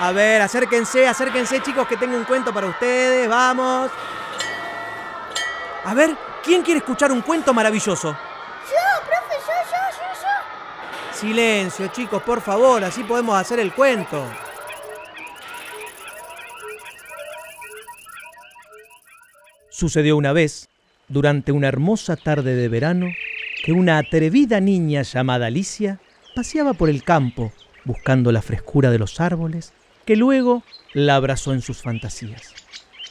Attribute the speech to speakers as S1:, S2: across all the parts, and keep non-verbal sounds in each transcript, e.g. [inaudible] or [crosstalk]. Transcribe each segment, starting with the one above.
S1: A ver, acérquense, acérquense chicos que tengo un cuento para ustedes, vamos. A ver, ¿quién quiere escuchar un cuento maravilloso?
S2: Yo, profe, yo, yo, yo, yo.
S1: Silencio chicos, por favor, así podemos hacer el cuento. Sucedió una vez, durante una hermosa tarde de verano, que una atrevida niña llamada Alicia paseaba por el campo buscando la frescura de los árboles, que luego la abrazó en sus fantasías.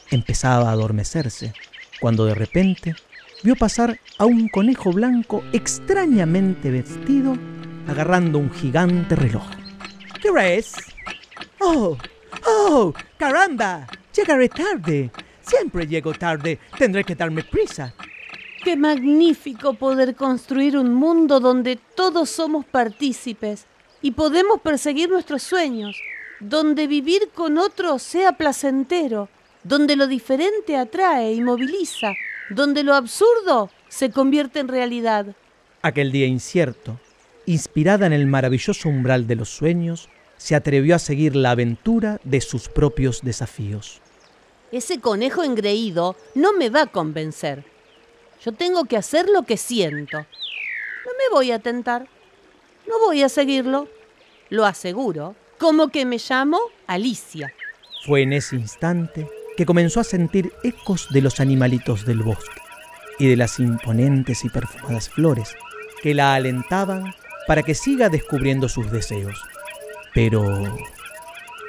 S1: Empezaba a adormecerse, cuando de repente vio pasar a un conejo blanco extrañamente vestido, agarrando un gigante reloj. ¿Qué hora es? ¡Oh! ¡Oh! ¡Caramba! Llegaré tarde. Siempre llego tarde. Tendré que darme prisa.
S3: Qué magnífico poder construir un mundo donde todos somos partícipes y podemos perseguir nuestros sueños, donde vivir con otros sea placentero, donde lo diferente atrae y moviliza, donde lo absurdo se convierte en realidad.
S1: Aquel día incierto, inspirada en el maravilloso umbral de los sueños, se atrevió a seguir la aventura de sus propios desafíos.
S3: Ese conejo engreído no me va a convencer. Yo tengo que hacer lo que siento. No me voy a tentar. No voy a seguirlo. Lo aseguro. Como que me llamo Alicia.
S1: Fue en ese instante que comenzó a sentir ecos de los animalitos del bosque y de las imponentes y perfumadas flores que la alentaban para que siga descubriendo sus deseos. Pero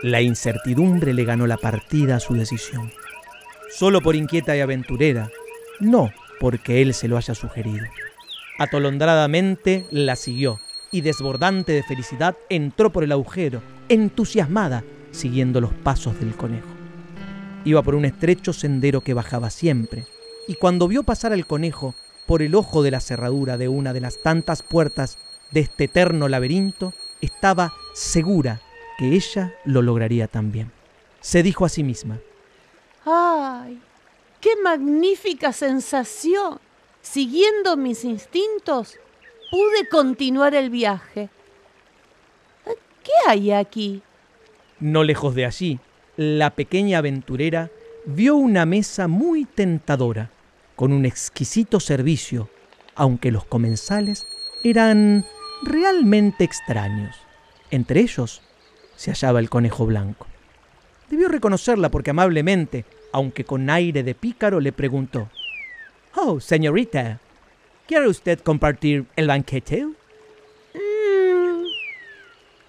S1: la incertidumbre le ganó la partida a su decisión. Solo por inquieta y aventurera, no porque él se lo haya sugerido. Atolondradamente la siguió y desbordante de felicidad entró por el agujero, entusiasmada, siguiendo los pasos del conejo. Iba por un estrecho sendero que bajaba siempre, y cuando vio pasar al conejo por el ojo de la cerradura de una de las tantas puertas de este eterno laberinto, estaba segura que ella lo lograría también. Se dijo a sí misma,
S3: ¡Ay! ¡Qué magnífica sensación! Siguiendo mis instintos, pude continuar el viaje. ¿Qué hay aquí?
S1: No lejos de allí, la pequeña aventurera vio una mesa muy tentadora, con un exquisito servicio, aunque los comensales eran realmente extraños. Entre ellos se hallaba el conejo blanco. Debió reconocerla porque amablemente, aunque con aire de pícaro, le preguntó, Oh, señorita, ¿quiere usted compartir el banquete?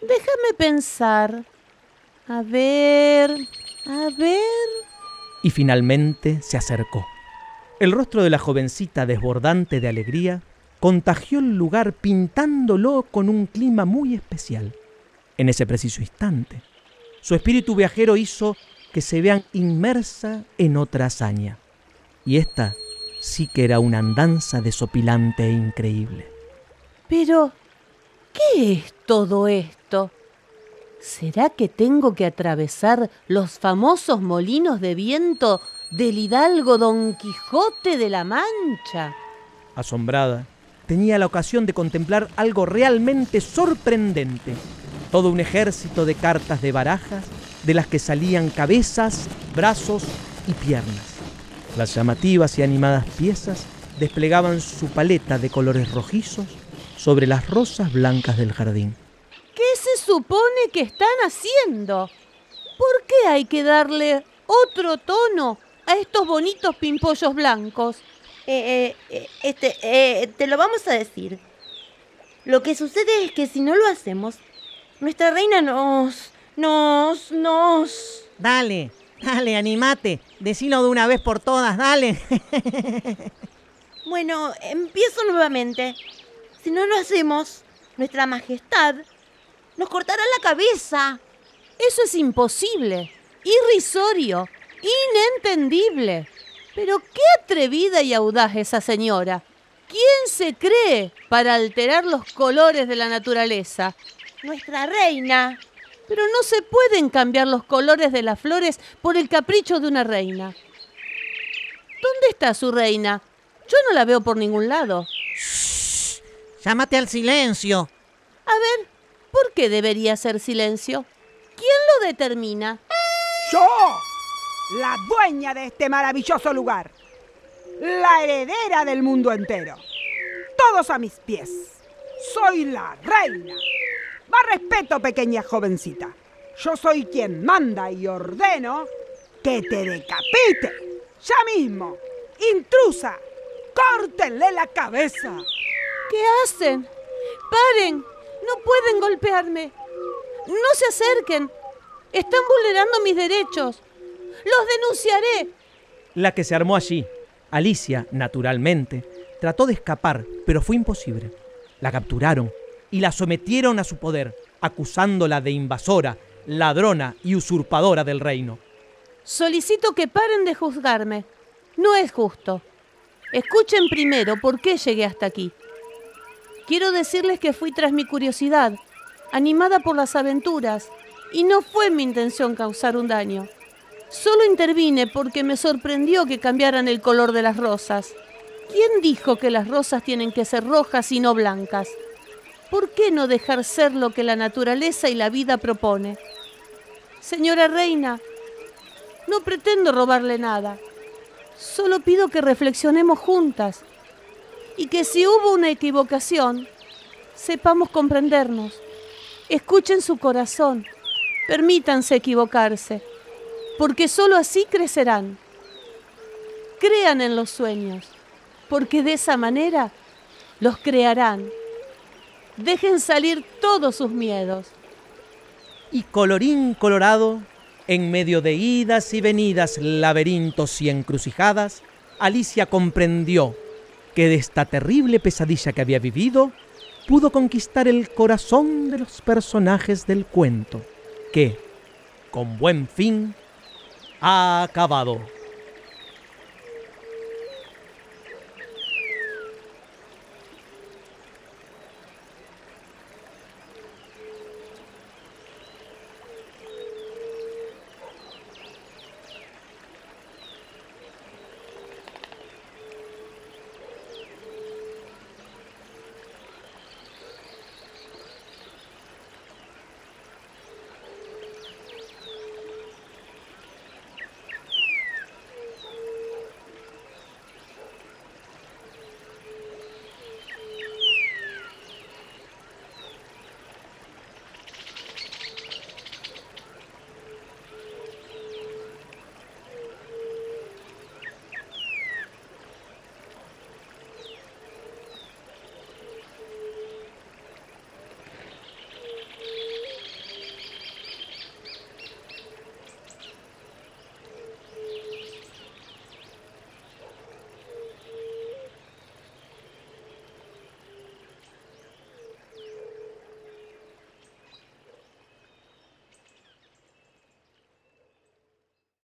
S3: Déjame pensar. A ver, a ver.
S1: Y finalmente se acercó. El rostro de la jovencita, desbordante de alegría, contagió el lugar pintándolo con un clima muy especial. En ese preciso instante, su espíritu viajero hizo que se vean inmersa en otra hazaña. Y esta sí que era una andanza desopilante e increíble.
S3: Pero, ¿qué es todo esto? ¿Será que tengo que atravesar los famosos molinos de viento del hidalgo Don Quijote de la Mancha?
S1: Asombrada, tenía la ocasión de contemplar algo realmente sorprendente. Todo un ejército de cartas de barajas de las que salían cabezas, brazos y piernas. Las llamativas y animadas piezas desplegaban su paleta de colores rojizos sobre las rosas blancas del jardín.
S3: ¿Qué se supone que están haciendo? ¿Por qué hay que darle otro tono a estos bonitos pimpollos blancos?
S2: Eh, eh, este, eh, te lo vamos a decir. Lo que sucede es que si no lo hacemos, nuestra reina nos, nos, nos...
S4: Dale, dale, animate. Decilo de una vez por todas, dale. [laughs]
S2: bueno, empiezo nuevamente. Si no lo hacemos, nuestra majestad nos cortará la cabeza.
S3: Eso es imposible, irrisorio, inentendible. Pero qué atrevida y audaz esa señora. ¿Quién se cree para alterar los colores de la naturaleza?
S2: Nuestra reina.
S3: Pero no se pueden cambiar los colores de las flores por el capricho de una reina. ¿Dónde está su reina? Yo no la veo por ningún lado.
S4: Llámate al silencio.
S3: A ver, ¿por qué debería ser silencio? ¿Quién lo determina?
S5: Yo, la dueña de este maravilloso lugar, la heredera del mundo entero. Todos a mis pies. Soy la reina. Más respeto, pequeña jovencita. Yo soy quien manda y ordeno que te decapite. Ya mismo. Intrusa. Córtenle la cabeza.
S3: ¿Qué hacen? ¡Paren! No pueden golpearme. No se acerquen. Están vulnerando mis derechos. Los denunciaré.
S1: La que se armó allí, Alicia, naturalmente, trató de escapar, pero fue imposible. La capturaron y la sometieron a su poder, acusándola de invasora, ladrona y usurpadora del reino.
S3: Solicito que paren de juzgarme. No es justo. Escuchen primero por qué llegué hasta aquí. Quiero decirles que fui tras mi curiosidad, animada por las aventuras, y no fue mi intención causar un daño. Solo intervine porque me sorprendió que cambiaran el color de las rosas. ¿Quién dijo que las rosas tienen que ser rojas y no blancas? ¿Por qué no dejar ser lo que la naturaleza y la vida propone? Señora reina, no pretendo robarle nada. Solo pido que reflexionemos juntas y que si hubo una equivocación, sepamos comprendernos. Escuchen su corazón, permítanse equivocarse, porque sólo así crecerán. Crean en los sueños, porque de esa manera los crearán. Dejen salir todos sus miedos.
S1: Y colorín colorado, en medio de idas y venidas, laberintos y encrucijadas, Alicia comprendió que de esta terrible pesadilla que había vivido, pudo conquistar el corazón de los personajes del cuento, que, con buen fin, ha acabado.